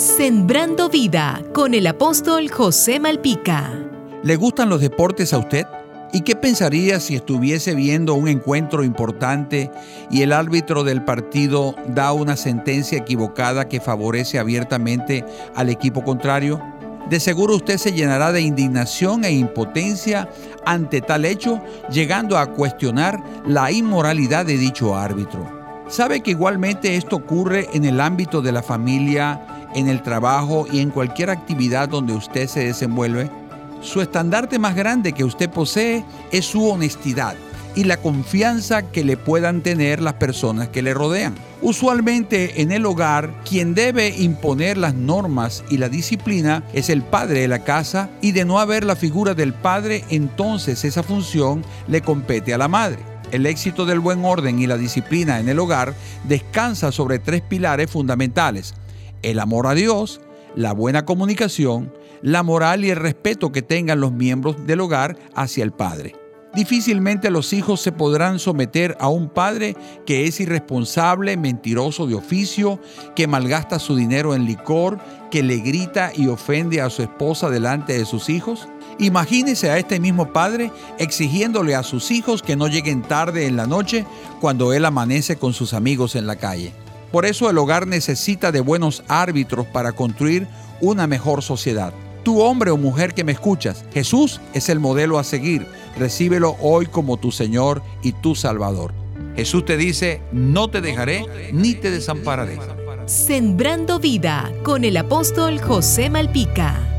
Sembrando vida con el apóstol José Malpica. ¿Le gustan los deportes a usted? ¿Y qué pensaría si estuviese viendo un encuentro importante y el árbitro del partido da una sentencia equivocada que favorece abiertamente al equipo contrario? De seguro usted se llenará de indignación e impotencia ante tal hecho, llegando a cuestionar la inmoralidad de dicho árbitro. ¿Sabe que igualmente esto ocurre en el ámbito de la familia, en el trabajo y en cualquier actividad donde usted se desenvuelve? Su estandarte más grande que usted posee es su honestidad y la confianza que le puedan tener las personas que le rodean. Usualmente en el hogar, quien debe imponer las normas y la disciplina es el padre de la casa y de no haber la figura del padre, entonces esa función le compete a la madre. El éxito del buen orden y la disciplina en el hogar descansa sobre tres pilares fundamentales el amor a Dios, la buena comunicación, la moral y el respeto que tengan los miembros del hogar hacia el padre. Difícilmente los hijos se podrán someter a un padre que es irresponsable, mentiroso de oficio, que malgasta su dinero en licor, que le grita y ofende a su esposa delante de sus hijos. Imagínese a este mismo padre exigiéndole a sus hijos que no lleguen tarde en la noche cuando él amanece con sus amigos en la calle. Por eso el hogar necesita de buenos árbitros para construir una mejor sociedad. Tu hombre o mujer que me escuchas, Jesús es el modelo a seguir. Recíbelo hoy como tu Señor y tu Salvador. Jesús te dice, no te dejaré ni te desampararé. Sembrando vida con el apóstol José Malpica.